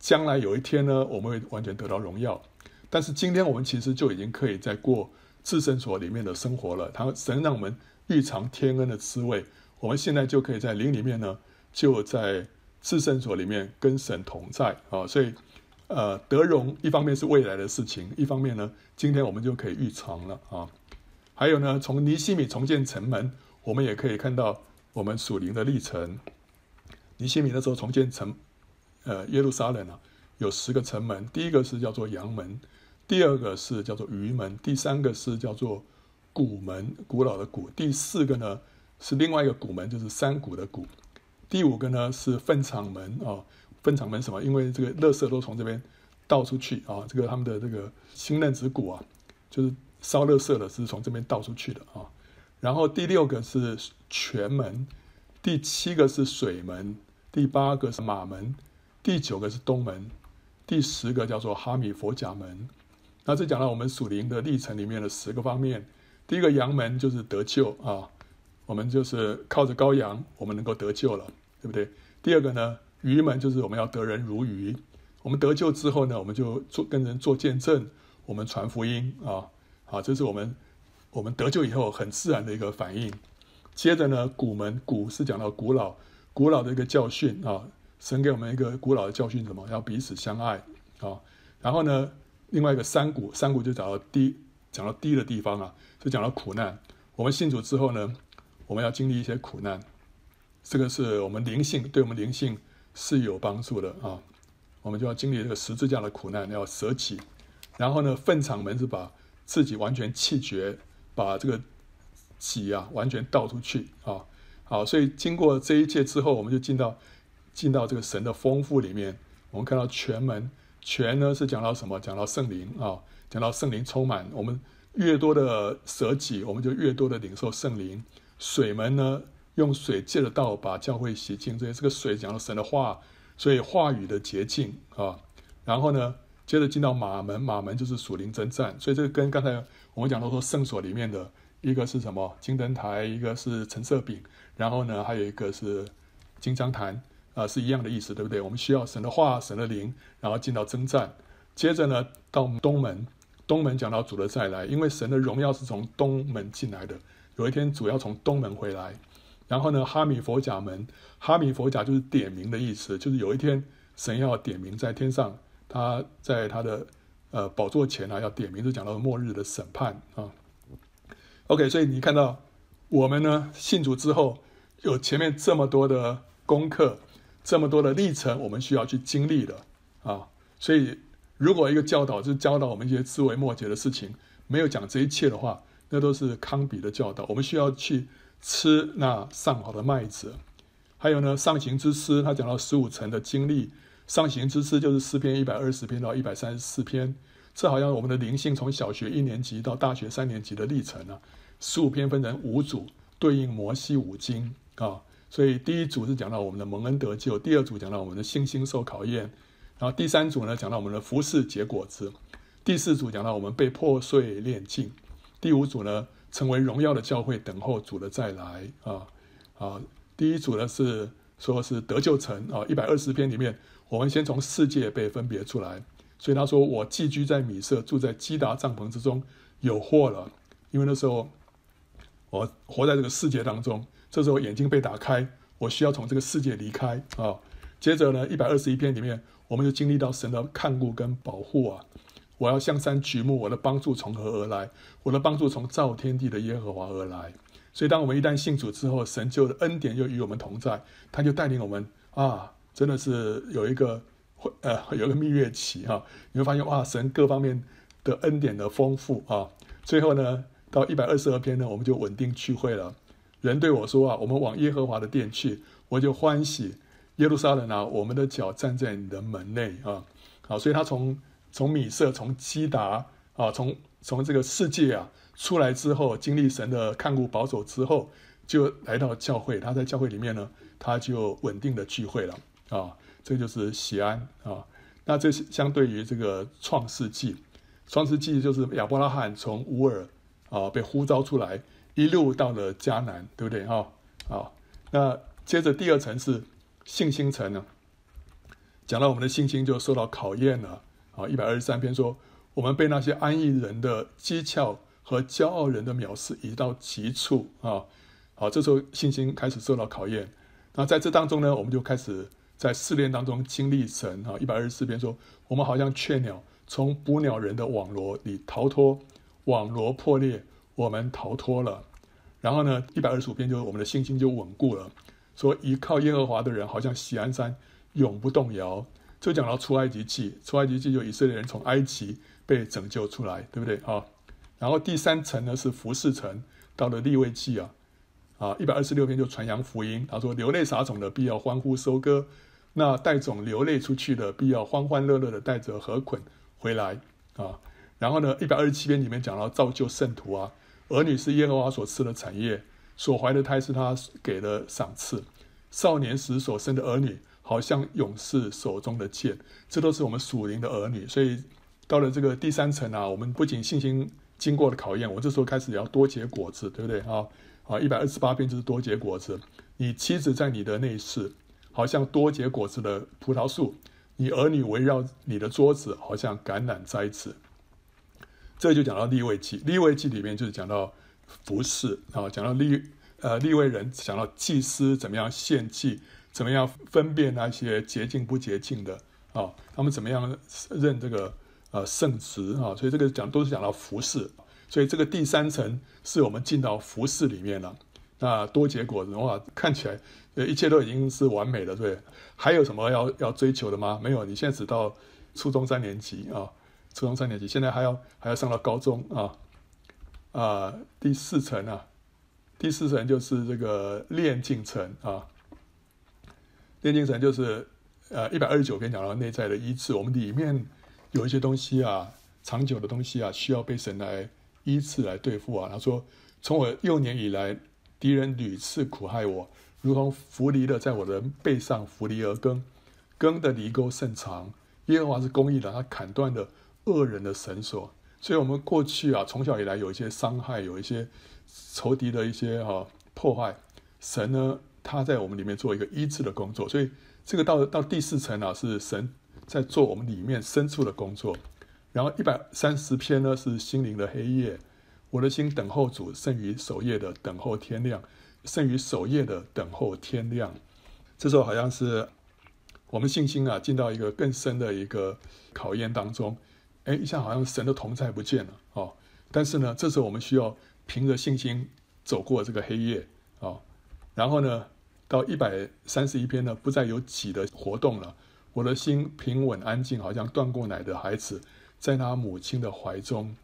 将来有一天呢，我们会完全得到荣耀。但是今天我们其实就已经可以在过自圣所里面的生活了。他神让我们预尝天恩的滋味，我们现在就可以在灵里面呢，就在自圣所里面跟神同在啊。所以，呃，得荣一方面是未来的事情，一方面呢，今天我们就可以预尝了啊。还有呢，从尼希米重建城门，我们也可以看到我们属灵的历程。尼希米那时候重建城。呃，耶路撒冷啊，有十个城门，第一个是叫做羊门，第二个是叫做鱼门，第三个是叫做谷门，古老的谷，第四个呢是另外一个古门，就是山谷的谷，第五个呢是粪场门啊，粪场门什么？因为这个垃圾都从这边倒出去啊，这个他们的这个新嫩子谷啊，就是烧垃圾的是从这边倒出去的啊。然后第六个是全门，第七个是水门，第八个是马门。第九个是东门，第十个叫做哈米佛甲门。那这讲到我们属灵的历程里面的十个方面。第一个羊门就是得救啊，我们就是靠着羔羊，我们能够得救了，对不对？第二个呢，鱼门就是我们要得人如鱼。我们得救之后呢，我们就做跟人做见证，我们传福音啊，好，这是我们我们得救以后很自然的一个反应。接着呢，古门，古是讲到古老古老的一个教训啊。神给我们一个古老的教训，什么？要彼此相爱啊。然后呢，另外一个山谷，山谷就讲到低，讲到低的地方啊，就讲到苦难。我们信主之后呢，我们要经历一些苦难，这个是我们灵性，对我们灵性是有帮助的啊。我们就要经历这个十字架的苦难，要舍己。然后呢，粪场门是把自己完全弃绝，把这个己啊完全倒出去啊。好，所以经过这一切之后，我们就进到。进到这个神的丰富里面，我们看到泉门，泉呢是讲到什么？讲到圣灵啊，讲到圣灵充满。我们越多的舍己，我们就越多的领受圣灵。水门呢，用水借着道把教会洗净。这些这个水讲到神的话，所以话语的洁净啊。然后呢，接着进到马门，马门就是属灵征战。所以这个跟刚才我们讲到说圣所里面的一个是什么？金灯台，一个是陈设饼，然后呢，还有一个是金章坛。啊，是一样的意思，对不对？我们需要神的话、神的灵，然后进到征战。接着呢，到东门，东门讲到主的再来，因为神的荣耀是从东门进来的。有一天主要从东门回来。然后呢，哈米佛甲门，哈米佛甲就是点名的意思，就是有一天神要点名在天上，他在他的呃宝座前啊要点名，就讲到末日的审判啊。OK，所以你看到我们呢信主之后，有前面这么多的功课。这么多的历程，我们需要去经历的啊！所以，如果一个教导就教导我们一些枝微末节的事情，没有讲这一切的话，那都是糠秕的教导。我们需要去吃那上好的麦子。还有呢，上行之师，他讲到十五层的经历。上行之诗就是诗篇一百二十篇到一百三十四篇，这好像我们的灵性从小学一年级到大学三年级的历程啊。十五篇分成五组，对应摩西五经啊。所以第一组是讲到我们的蒙恩得救，第二组讲到我们的信心受考验，然后第三组呢讲到我们的服侍结果子，第四组讲到我们被破碎炼净，第五组呢成为荣耀的教会，等候主的再来啊啊！第一组呢是说是得救城啊，一百二十篇里面，我们先从世界被分别出来，所以他说我寄居在米色，住在基达帐篷之中，有祸了，因为那时候我活在这个世界当中。这时候眼睛被打开，我需要从这个世界离开啊。接着呢，一百二十一篇里面，我们就经历到神的看顾跟保护啊。我要向山举目，我的帮助从何而来？我的帮助从造天地的耶和华而来。所以当我们一旦信主之后，神就恩典就与我们同在，他就带领我们啊，真的是有一个会呃有一个蜜月期哈、你会发现哇，神各方面的恩典的丰富啊，最后呢，到一百二十二篇呢，我们就稳定聚会了。人对我说啊，我们往耶和华的殿去，我就欢喜。耶路撒冷啊，我们的脚站在你的门内啊，好，所以他从从米色，从基达啊，从从这个世界啊出来之后，经历神的看顾保守之后，就来到教会。他在教会里面呢，他就稳定的聚会了啊，这就是喜安啊。那这是相对于这个创世纪，创世纪就是亚伯拉罕从乌尔啊被呼召出来，一路到了迦南，对不对哈？啊，那接着第二层是。信心层呢，讲到我们的信心就受到考验了啊！一百二十三篇说，我们被那些安逸人的讥诮和骄傲人的藐视移到极处啊！好，这时候信心开始受到考验。那在这当中呢，我们就开始在试炼当中经历神啊！一百二十四篇说，我们好像雀鸟从捕鸟人的网罗里逃脱，网罗破裂，我们逃脱了。然后呢，一百二十五篇就是我们的信心就稳固了。说依靠耶和华的人，好像喜安山，永不动摇。就讲到出埃及记，出埃及记就以色列人从埃及被拯救出来，对不对啊？然后第三层呢是服侍层，到了立位记啊，啊一百二十六篇就传扬福音。他说流泪撒种的必要欢呼收割，那带种流泪出去的必要欢欢乐乐的带着禾捆回来啊。然后呢一百二十七篇里面讲到造就圣徒啊，儿女是耶和华所赐的产业。所怀的胎是他给的赏赐，少年时所生的儿女，好像勇士手中的剑，这都是我们属灵的儿女。所以到了这个第三层啊，我们不仅信心经过了考验，我这时候开始也要多结果子，对不对啊？啊，一百二十八篇就是多结果子。你妻子在你的内室，好像多结果子的葡萄树；你儿女围绕你的桌子，好像橄榄栽子。这就讲到立位记，立位记里面就是讲到。服饰啊，讲到立呃立位人，讲到祭司怎么样献祭，怎么样分辨那些洁净不洁净的啊，他们怎么样认这个呃圣职啊，所以这个讲都是讲到服饰，所以这个第三层是我们进到服饰里面了。那多结果的话，看起来一切都已经是完美了，对？还有什么要要追求的吗？没有，你现在只到初中三年级啊，初中三年级，现在还要还要上到高中啊。啊，第四层啊，第四层就是这个炼净层啊。炼净层就是呃一百二十九篇讲到内在的医治，我们里面有一些东西啊，长久的东西啊，需要被神来依次来对付啊。他说，从我幼年以来，敌人屡次苦害我，如同扶犁的在我的背上扶犁而耕，耕的犁沟甚长。耶和华是公义的，他砍断了恶人的绳索。所以，我们过去啊，从小以来有一些伤害，有一些仇敌的一些哈、破坏。神呢，他在我们里面做一个医治的工作。所以，这个到到第四层啊，是神在做我们里面深处的工作。然后一百三十篇呢，是心灵的黑夜。我的心等候主，胜于守夜的等候天亮，胜于守夜的等候天亮。这时候好像是我们信心啊，进到一个更深的一个考验当中。哎，一下好像神的同在不见了哦。但是呢，这时候我们需要凭着信心走过这个黑夜啊、哦。然后呢，到一百三十一篇呢，不再有己的活动了。我的心平稳安静，好像断过奶的孩子，在他母亲的怀中。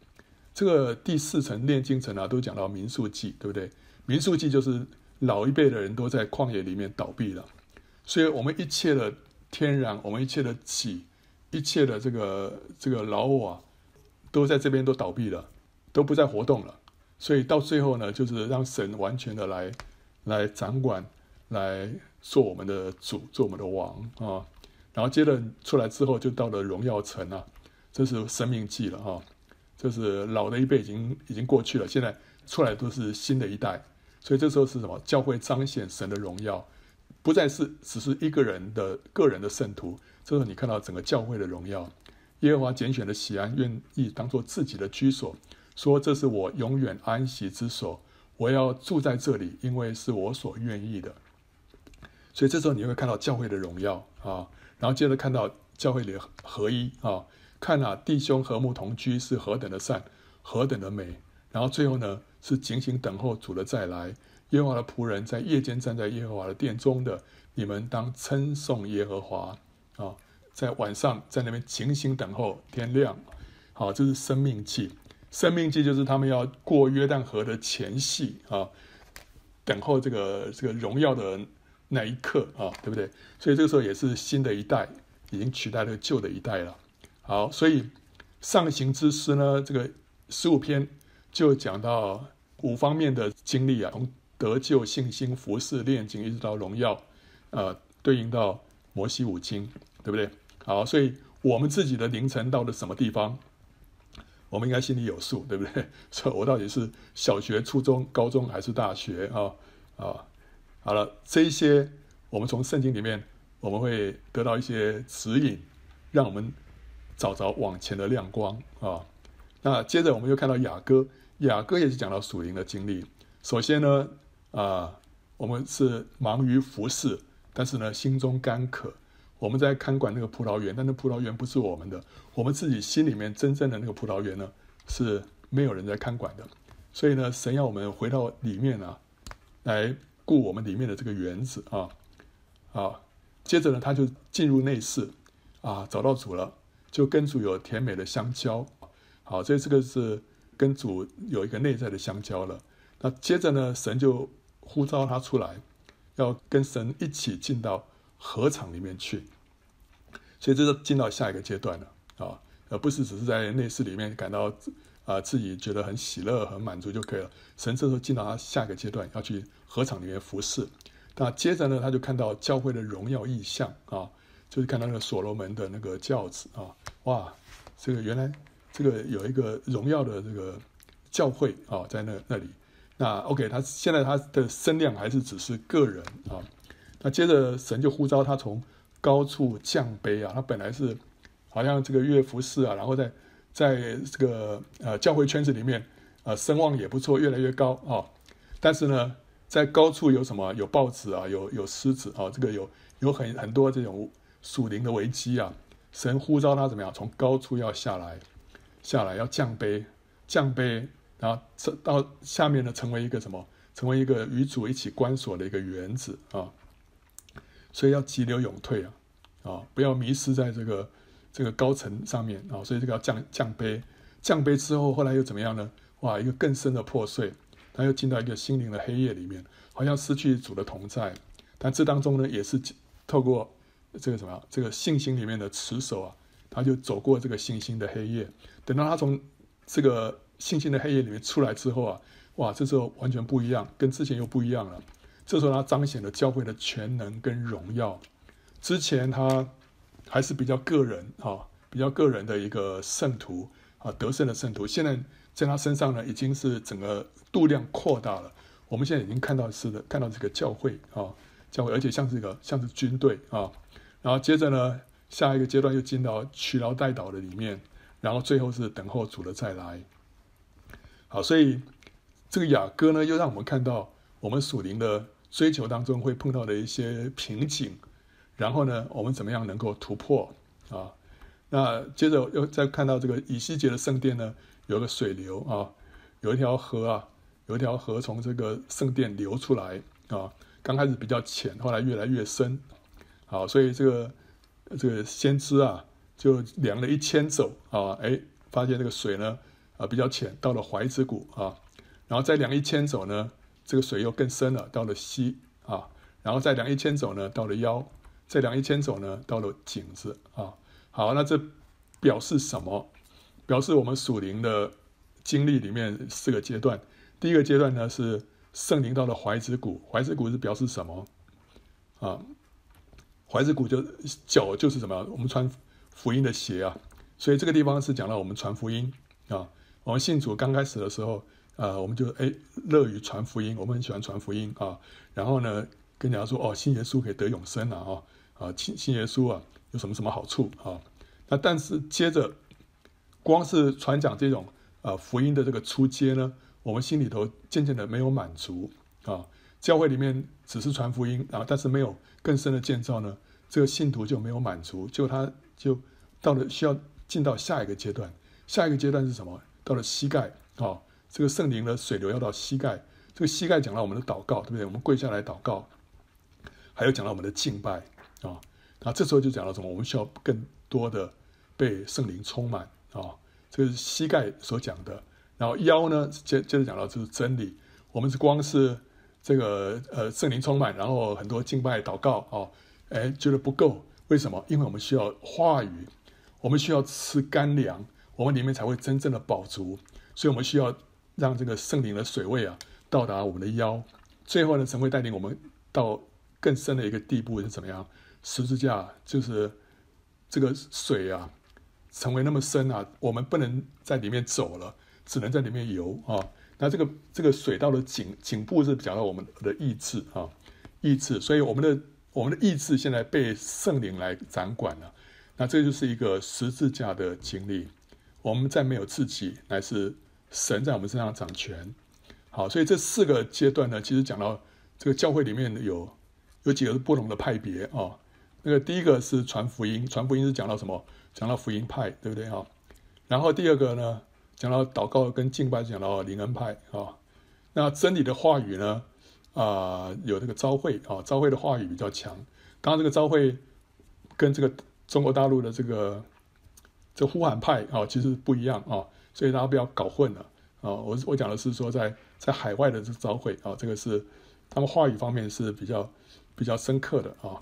这个第四层炼金层啊，都讲到民数记，对不对？民数记就是老一辈的人都在旷野里面倒闭了，所以我们一切的天然，我们一切的己。一切的这个这个老我啊，都在这边都倒闭了，都不再活动了。所以到最后呢，就是让神完全的来来掌管，来做我们的主，做我们的王啊。然后接着出来之后，就到了荣耀城啊，这是生命记了哈。这是老的一辈已经已经过去了，现在出来都是新的一代。所以这时候是什么？教会彰显神的荣耀，不再是只是一个人的个人的圣徒。这时候你看到整个教会的荣耀，耶和华拣选的喜安，愿意当做自己的居所，说这是我永远安息之所，我要住在这里，因为是我所愿意的。所以这时候你会看到教会的荣耀啊，然后接着看到教会里合一啊，看啊弟兄和睦同居是何等的善，何等的美，然后最后呢，是警醒等候主的再来。耶和华的仆人在夜间站在耶和华的殿中的，你们当称颂耶和华啊！在晚上在那边警醒等候天亮。好，这是生命记。生命记就是他们要过约旦河的前夕啊，等候这个这个荣耀的那一刻啊，对不对？所以这个时候也是新的一代已经取代了旧的一代了。好，所以上行之诗呢，这个十五篇就讲到五方面的经历啊，从得救、信心、服侍、炼金，一直到荣耀，呃，对应到摩西五经，对不对？好，所以我们自己的凌晨到了什么地方？我们应该心里有数，对不对？(laughs) 所以我到底是小学、初中、高中还是大学啊？啊，好了，这一些我们从圣经里面我们会得到一些指引，让我们找着往前的亮光啊。那接着我们又看到雅歌，雅歌也是讲到属灵的经历。首先呢，啊，我们是忙于服侍，但是呢，心中干渴。我们在看管那个葡萄园，但那葡萄园不是我们的，我们自己心里面真正的那个葡萄园呢，是没有人在看管的。所以呢，神要我们回到里面啊，来顾我们里面的这个园子啊，啊，接着呢，他就进入内室啊，找到主了，就跟主有甜美的相交。好，所以这个是跟主有一个内在的相交了。那接着呢，神就呼召他出来，要跟神一起进到。合场里面去，所以这是进到下一个阶段了啊，而不是只是在内室里面感到啊自己觉得很喜乐、很满足就可以了。神这时候进到他下一个阶段，要去合场里面服侍。那接着呢，他就看到教会的荣耀异象啊，就是看到那个所罗门的那个轿子啊，哇，这个原来这个有一个荣耀的这个教会啊，在那那里。那 OK，他现在他的声量还是只是个人啊。那接着神就呼召他从高处降卑啊，他本来是好像这个乐服侍啊，然后在在这个呃教会圈子里面呃声望也不错，越来越高啊、但是呢，在高处有什么？有豹子啊，有有狮子啊，这个有有很很多这种属灵的危机啊。神呼召他怎么样？从高处要下来，下来要降卑，降卑，然后到下面呢，成为一个什么？成为一个与主一起关锁的一个园子啊。所以要急流勇退啊，啊，不要迷失在这个这个高层上面啊。所以这个要降降卑，降卑之后，后来又怎么样呢？哇，一个更深的破碎，他又进到一个心灵的黑夜里面，好像失去主的同在。但这当中呢，也是透过这个什么，这个信心里面的持守啊，他就走过这个信心的黑夜。等到他从这个信心的黑夜里面出来之后啊，哇，这时候完全不一样，跟之前又不一样了。这时候他彰显了教会的全能跟荣耀。之前他还是比较个人啊，比较个人的一个圣徒啊，得胜的圣徒。现在在他身上呢，已经是整个度量扩大了。我们现在已经看到是的，看到这个教会啊，教会，而且像是一个像是军队啊。然后接着呢，下一个阶段又进到劬劳代祷的里面，然后最后是等候主的再来。好，所以这个雅歌呢，又让我们看到我们属灵的。追求当中会碰到的一些瓶颈，然后呢，我们怎么样能够突破啊？那接着又再看到这个以西结的圣殿呢，有个水流啊，有一条河啊，有一条河从这个圣殿流出来啊。刚开始比较浅，后来越来越深。好，所以这个这个先知啊，就量了一千肘啊，哎，发现这个水呢啊比较浅，到了踝子谷啊，然后再量一千肘呢。这个水又更深了，到了膝啊，然后再量一千肘呢，到了腰，再量一千肘呢，到了颈子啊。好，那这表示什么？表示我们属灵的经历里面四个阶段。第一个阶段呢是圣灵到了怀子谷，怀子谷是表示什么？啊，怀子骨就脚就是什么？我们穿福音的鞋啊。所以这个地方是讲到我们传福音啊。我们信主刚开始的时候。啊，我们就哎乐于传福音，我们很喜欢传福音啊。然后呢，跟人家说哦，信耶稣可以得永生了啊啊，信信耶稣啊有什么什么好处啊？那但是接着，光是传讲这种啊福音的这个初阶呢，我们心里头渐渐的没有满足啊。教会里面只是传福音啊，但是没有更深的建造呢，这个信徒就没有满足，就他就到了需要进到下一个阶段。下一个阶段是什么？到了膝盖啊。这个圣灵的水流要到膝盖，这个膝盖讲到我们的祷告，对不对？我们跪下来祷告，还有讲到我们的敬拜啊。那这时候就讲到什么？我们需要更多的被圣灵充满啊。这个是膝盖所讲的。然后腰呢，接接着讲到就是真理。我们是光是这个呃圣灵充满，然后很多敬拜祷告啊，哎觉得不够。为什么？因为我们需要话语，我们需要吃干粮，我们里面才会真正的饱足。所以我们需要让这个圣灵的水位啊到达我们的腰。最后呢，神会带领我们到更深的一个地步是怎么样？十字架就是这个水啊，成为那么深啊，我们不能在里面走了，只能在里面游啊。那这个这个水到了颈颈部是讲到我们的意志啊，意志。所以我们的我们的意志现在被圣灵来掌管了。那这就是一个十字架的经历。我们再没有自己，乃是神在我们身上掌权。好，所以这四个阶段呢，其实讲到这个教会里面有有几个不同的派别啊。那个第一个是传福音，传福音是讲到什么？讲到福音派，对不对啊？然后第二个呢，讲到祷告跟敬拜，讲到灵恩派啊。那真理的话语呢，啊、有这个召会啊，召会的话语比较强。当然，这个召会跟这个中国大陆的这个这呼喊派啊，其实不一样啊，所以大家不要搞混了啊。我我讲的是说在，在海外的这个召会啊，这个是他们话语方面是比较比较深刻的啊。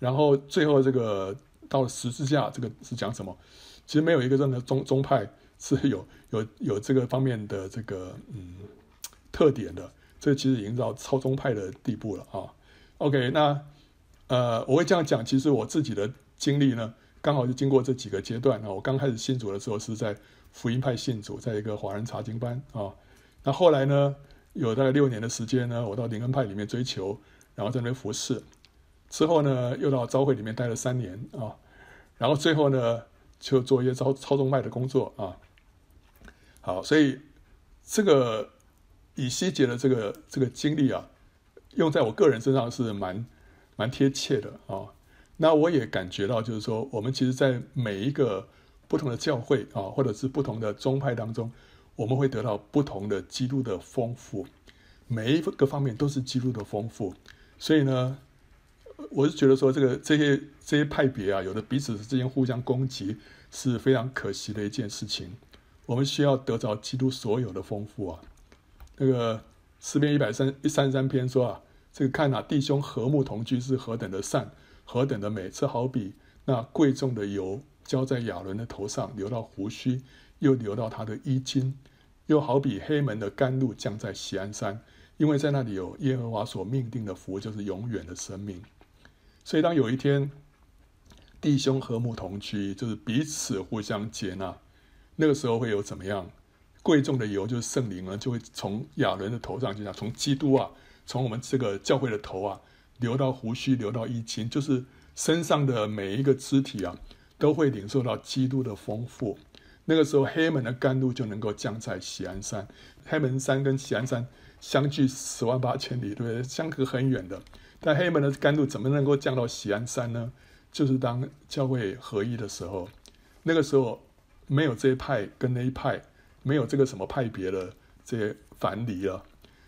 然后最后这个到十字架，这个是讲什么？其实没有一个任何宗宗派是有有有这个方面的这个嗯特点的。这其实已经到超宗派的地步了啊。OK，那呃我会这样讲，其实我自己的经历呢，刚好就经过这几个阶段啊。我刚开始信主的时候是在福音派信主，在一个华人查经班啊。那后来呢，有大概六年的时间呢，我到灵恩派里面追求，然后在那边服侍。之后呢，又到召会里面待了三年啊，然后最后呢，就做一些超超宗派的工作啊。好，所以这个以西结的这个这个经历啊，用在我个人身上是蛮蛮贴切的啊。那我也感觉到，就是说，我们其实，在每一个不同的教会啊，或者是不同的宗派当中，我们会得到不同的基督的丰富，每一个方面都是基督的丰富，所以呢。我是觉得说，这个这些这些派别啊，有的彼此之间互相攻击，是非常可惜的一件事情。我们需要得着基督所有的丰富啊。那个诗篇一百三一三三篇说啊，这个看哪、啊，弟兄和睦同居是何等的善，何等的美，这好比那贵重的油浇在亚伦的头上，流到胡须，又流到他的衣襟，又好比黑门的甘露降在锡安山，因为在那里有耶和华所命定的福，就是永远的生命。所以，当有一天弟兄和睦同居，就是彼此互相接纳，那个时候会有怎么样？贵重的油就是圣灵呢，就会从亚伦的头上就像从基督啊，从我们这个教会的头啊，流到胡须，流到衣襟，就是身上的每一个肢体啊，都会领受到基督的丰富。那个时候，黑门的甘露就能够降在喜安山。黑门山跟喜安山相距十万八千里，对不对？相隔很远的。但黑门的甘露怎么能够降到喜安山呢？就是当教会合一的时候，那个时候没有这一派跟那一派，没有这个什么派别的这些藩篱了。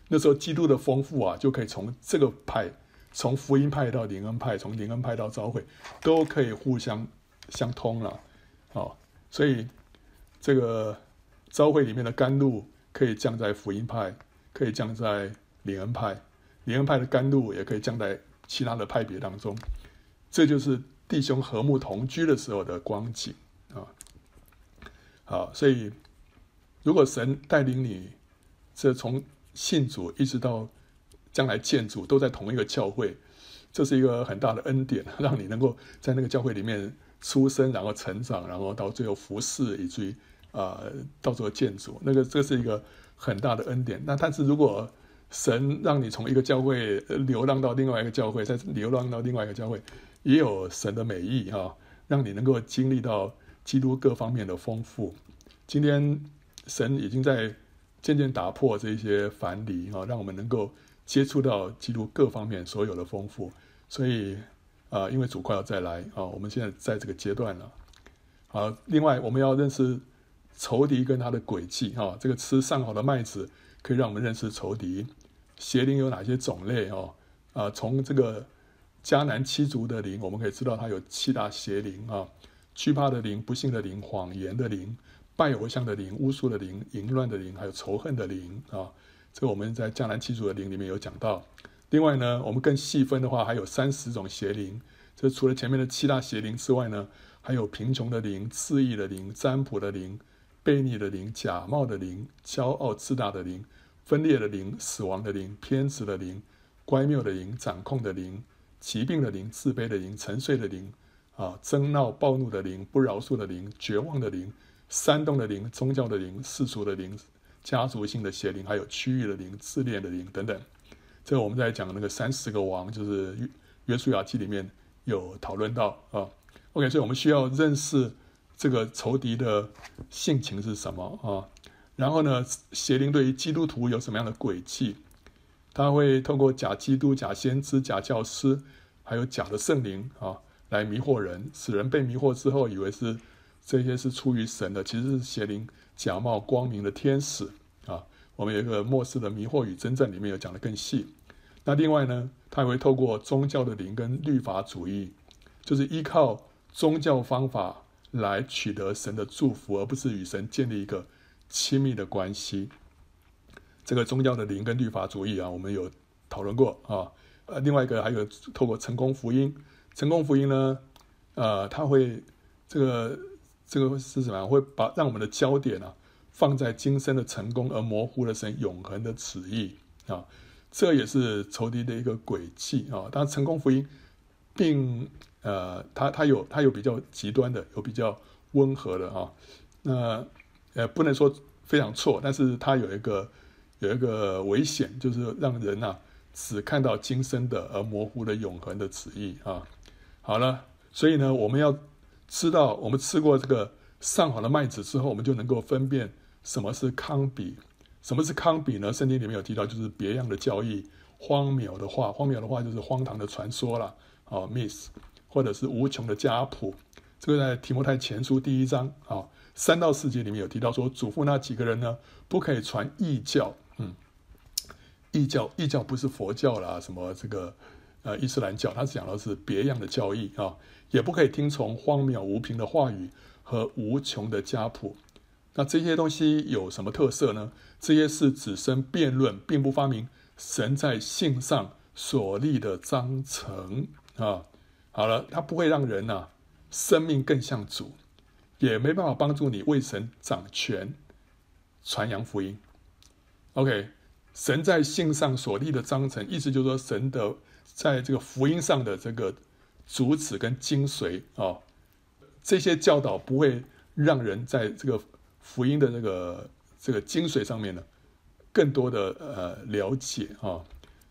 那时候基督的丰富啊，就可以从这个派，从福音派到灵恩派，从灵恩派到召会，都可以互相相通了。哦，所以这个召会里面的甘露可以降在福音派，可以降在灵恩派。灵恩派的甘露也可以降在其他的派别当中，这就是弟兄和睦同居的时候的光景好，所以如果神带领你，这从信主一直到将来建主都在同一个教会，这是一个很大的恩典，让你能够在那个教会里面出生，然后成长，然后到最后服侍，以至于啊，到最后建主，那个这是一个很大的恩典。那但是如果神让你从一个教会流浪到另外一个教会，再流浪到另外一个教会，也有神的美意哈，让你能够经历到基督各方面的丰富。今天神已经在渐渐打破这些藩篱哈，让我们能够接触到基督各方面所有的丰富。所以啊，因为主快要再来啊，我们现在在这个阶段了。好，另外我们要认识仇敌跟他的诡计啊。这个吃上好的麦子可以让我们认识仇敌。邪灵有哪些种类哦？啊，从这个迦南七族的灵，我们可以知道它有七大邪灵啊：惧怕的灵、不幸的灵、谎言的灵、拜偶像的灵、巫术的灵、淫乱的灵，还有仇恨的灵啊。这个我们在江南七族的灵里面有讲到。另外呢，我们更细分的话，还有三十种邪灵。这除了前面的七大邪灵之外呢，还有贫穷的灵、自意的灵、占卜的灵、悖逆的灵、假冒的灵、骄傲自大的灵。分裂的灵、死亡的灵、偏执的灵、乖谬的灵、掌控的灵、疾病的灵、自卑的灵、沉睡的灵、啊，争闹暴怒的灵、不饶恕的灵、绝望的灵、煽动的灵、宗教的灵、世俗的灵、家族性的邪灵，还有区域的灵、自恋的灵等等。这个我们在讲那个三十个王，就是约约书亚记里面有讨论到啊。OK，所以我们需要认识这个仇敌的性情是什么啊？然后呢，邪灵对于基督徒有什么样的诡计？他会透过假基督、假先知、假教师，还有假的圣灵啊，来迷惑人，使人被迷惑之后，以为是这些是出于神的，其实是邪灵假冒光明的天使啊。我们有一个末世的迷惑与真正里面有讲得更细。那另外呢，他也会透过宗教的灵跟律法主义，就是依靠宗教方法来取得神的祝福，而不是与神建立一个。亲密的关系，这个宗教的灵跟律法主义啊，我们有讨论过啊。呃，另外一个还有透过成功福音，成功福音呢，呃，它会这个这个是什么？会把让我们的焦点啊放在今生的成功，而模糊了神永恒的旨意啊。这也是仇敌的一个诡计啊。当然，成功福音并呃，它它有它有比较极端的，有比较温和的啊。那呃，不能说非常错，但是它有一个有一个危险，就是让人呐、啊、只看到今生的，而模糊了永恒的旨意啊。好了，所以呢，我们要知道，我们吃过这个上好的麦子之后，我们就能够分辨什么是糠秕。什么是糠秕呢？圣经里面有提到，就是别样的教义、荒谬的话，荒谬的话就是荒唐的传说了啊，miss，或者是无穷的家谱。这个在提摩太前书第一章啊。三到四节里面有提到说，嘱咐那几个人呢，不可以传异教。嗯，异教，异教不是佛教啦，什么这个呃伊斯兰教，他讲的是别样的教义啊、也不可以听从荒谬无凭的话语和无穷的家谱。那这些东西有什么特色呢？这些是只生辩论，并不发明神在信上所立的章程啊。好了，它不会让人呐、生命更像主。也没办法帮助你为神掌权、传扬福音。OK，神在信上所立的章程，意思就是说，神的在这个福音上的这个主旨跟精髓啊、这些教导不会让人在这个福音的这个这个精髓上面呢，更多的呃了解啊、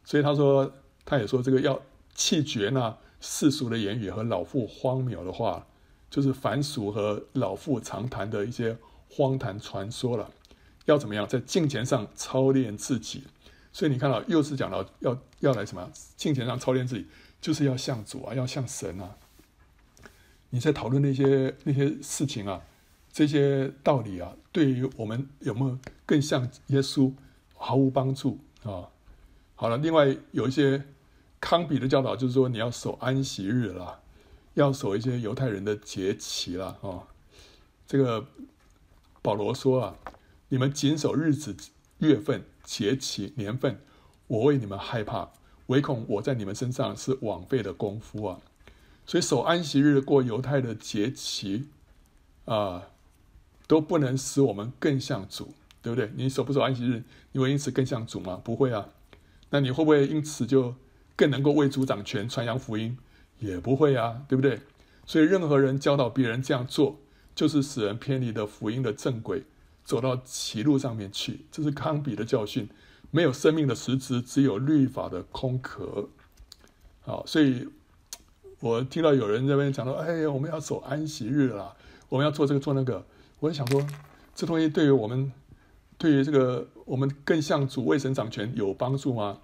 所以他说，他也说这个要弃绝那世俗的言语和老妇荒谬的话。就是凡俗和老妇常谈的一些荒谈传说了，要怎么样在金钱上操练自己？所以你看到又是讲到要要来什么敬虔上操练自己，就是要像主啊，要像神啊。你在讨论那些那些事情啊，这些道理啊，对于我们有没有更像耶稣，毫无帮助啊。好了，另外有一些康比的教导，就是说你要守安息日了。要守一些犹太人的节期了哦，这个保罗说啊，你们谨守日子、月份、节期、年份，我为你们害怕，唯恐我在你们身上是枉费的功夫啊。所以守安息日、过犹太的节期啊，都不能使我们更像主，对不对？你守不守安息日，你会因此更像主吗？不会啊。那你会不会因此就更能够为主掌权、传扬福音？也不会啊，对不对？所以任何人教导别人这样做，就是使人偏离的福音的正轨，走到歧路上面去。这是康比的教训，没有生命的实质，只有律法的空壳。好，所以我听到有人在那边讲说：“哎呀，我们要守安息日了，我们要做这个做那个。”我就想说，这东西对于我们，对于这个我们更像主位神掌权有帮助吗？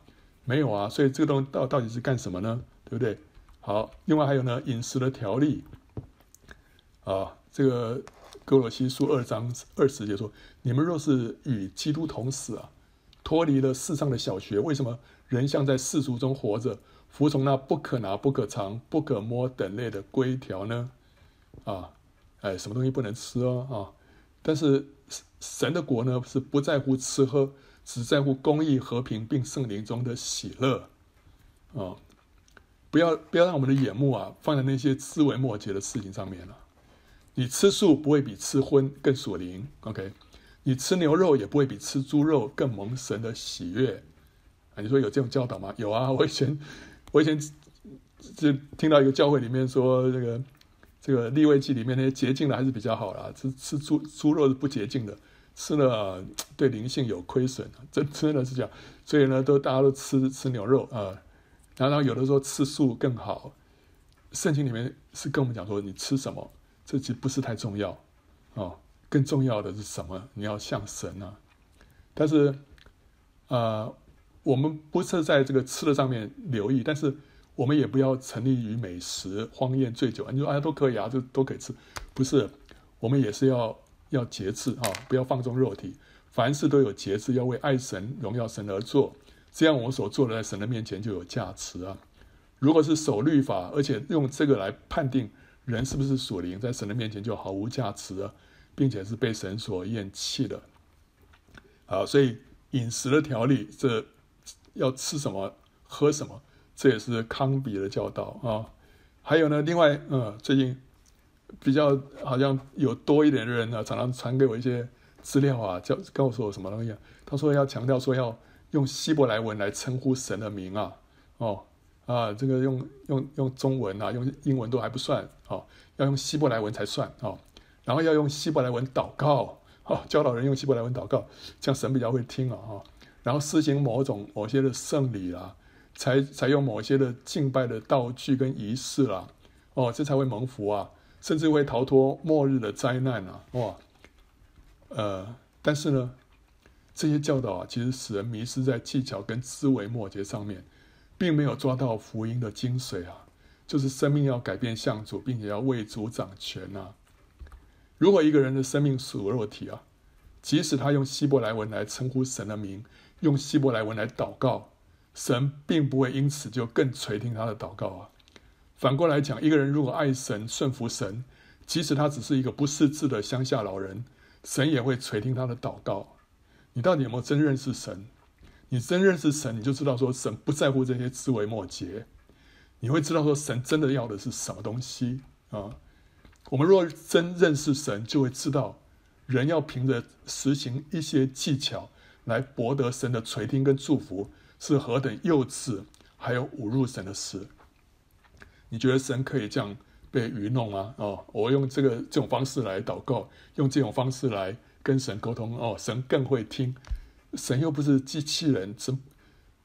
没有啊。所以这个东西到到底是干什么呢？对不对？好，另外还有呢，饮食的条例啊，这个哥罗西书二章二十节说：“你们若是与基督同死啊，脱离了世上的小学，为什么人像在世俗中活着，服从那不可拿、不可尝、不可摸等类的规条呢？啊，哎，什么东西不能吃哦？啊，但是神的国呢，是不在乎吃喝，只在乎公义、和平，并圣灵中的喜乐。啊，不要不要让我们的眼目啊，放在那些枝微末节的事情上面了。”你吃素不会比吃荤更属灵，OK？你吃牛肉也不会比吃猪肉更蒙神的喜悦啊！你说有这种教导吗？有啊！我以前我以前就听到一个教会里面说，这个这个利未记里面那些洁净的还是比较好啦，吃吃猪猪肉是不洁净的，吃了对灵性有亏损，真真的是这样。所以呢，都大家都吃吃牛肉啊，然后有的时候吃素更好。圣经里面是跟我们讲说，你吃什么？这其实不是太重要，哦，更重要的是什么？你要像神啊！但是，呃，我们不是在这个吃的上面留意，但是我们也不要沉溺于美食、荒宴、醉酒。你说哎，都可以啊，这都可以吃，不是？我们也是要要节制啊，不要放纵肉体，凡事都有节制，要为爱神、荣耀神而做，这样我们所做的在神的面前就有价值啊。如果是守律法，而且用这个来判定。人是不是属灵，在神的面前就毫无价值了，并且是被神所厌弃的。啊，所以饮食的条例，这要吃什么、喝什么，这也是康比的教导啊。还有呢，另外，嗯，最近比较好像有多一点的人呢，常常传给我一些资料啊，叫告诉我什么东西啊？他说要强调说要用希伯来文来称呼神的名啊，哦。啊，这个用用用中文啊，用英文都还不算、哦，要用希伯来文才算、哦。然后要用希伯来文祷告，哦，教导人用希伯来文祷告，这样神比较会听啊、哦。然后施行某种某些的圣礼啦，采采用某些的敬拜的道具跟仪式啦，哦，这才会蒙福啊，甚至会逃脱末日的灾难啊，哇，呃，但是呢，这些教导啊，其实使人迷失在技巧跟枝微末节上面。并没有抓到福音的精髓啊，就是生命要改变向主，并且要为主掌权啊。如果一个人的生命属肉体啊，即使他用希伯来文来称呼神的名，用希伯来文来祷告，神并不会因此就更垂听他的祷告啊。反过来讲，一个人如果爱神、顺服神，即使他只是一个不识字的乡下老人，神也会垂听他的祷告。你到底有没有真认识神？你真认识神，你就知道说神不在乎这些枝微末节，你会知道说神真的要的是什么东西啊？我们若真认识神，就会知道人要凭着实行一些技巧来博得神的垂听跟祝福，是何等幼稚，还有侮辱神的事。你觉得神可以这样被愚弄啊？哦，我用这个这种方式来祷告，用这种方式来跟神沟通哦，神更会听。神又不是机器人，神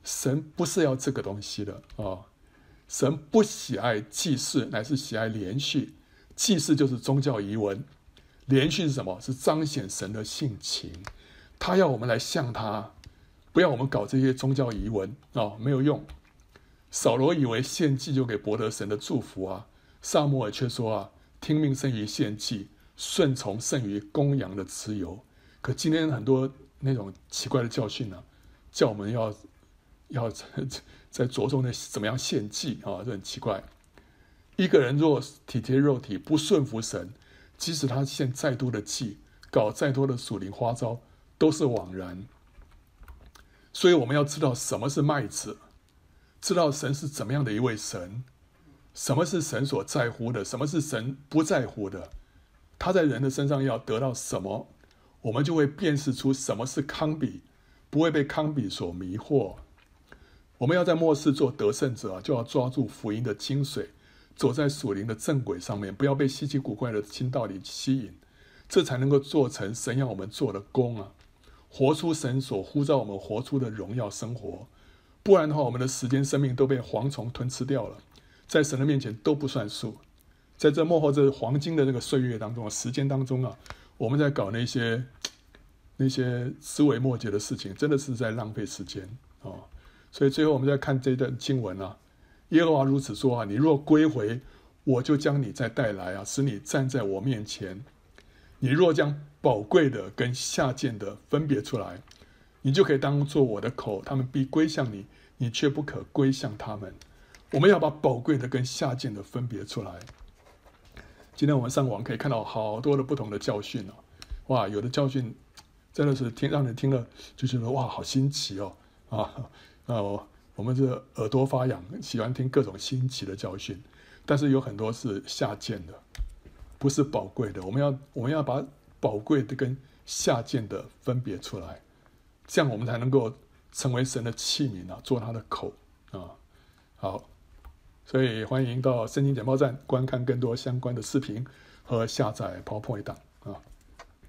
神不是要这个东西的啊、神不喜爱祭祀，乃是喜爱连续。祭祀就是宗教仪文，连续是什么？是彰显神的性情。他要我们来向他，不要我们搞这些宗教仪文啊、没有用。扫罗以为献祭就可以博得神的祝福啊，撒母耳却说啊，听命胜于献祭，顺从胜于公羊的脂油。可今天很多。那种奇怪的教训呢、叫我们要要在在着重的怎么样献祭啊，这很奇怪。一个人若体贴肉体，不顺服神，即使他献再多的祭，搞再多的属灵花招，都是枉然。所以我们要知道什么是麦子，知道神是怎么样的一位神，什么是神所在乎的，什么是神不在乎的，他在人的身上要得到什么。我们就会辨识出什么是康比，不会被康比所迷惑。我们要在末世做得胜者，就要抓住福音的精髓，走在属灵的正轨上面，不要被稀奇古怪的新道理吸引，这才能够做成神要我们做的工啊！活出神所呼召我们活出的荣耀生活。不然的话，我们的时间、生命都被蝗虫吞吃掉了，在神的面前都不算数。在这末后这黄金的这个岁月当中啊，时间当中啊。我们在搞那些 (tsk) 那些枝微末节的事情，真的是在浪费时间哦。所以最后我们在看这段经文啊，耶和华如此说啊：你若归回，我就将你再带来啊，使你站在我面前。你若将宝贵的跟下贱的分别出来，你就可以当做我的口，他们必归向你，你却不可归向他们。我们要把宝贵的跟下贱的分别出来。今天我们上网可以看到好多的不同的教训哦，哇，有的教训真的是听让人听了就觉得哇，好新奇哦，啊，呃，我们这耳朵发痒，喜欢听各种新奇的教训，但是有很多是下贱的，不是宝贵的。我们要我们要把宝贵的跟下贱的分别出来，这样我们才能够成为神的器皿啊，做他的口啊，好。所以欢迎到圣经简报站观看更多相关的视频和下载 PowerPoint 档啊。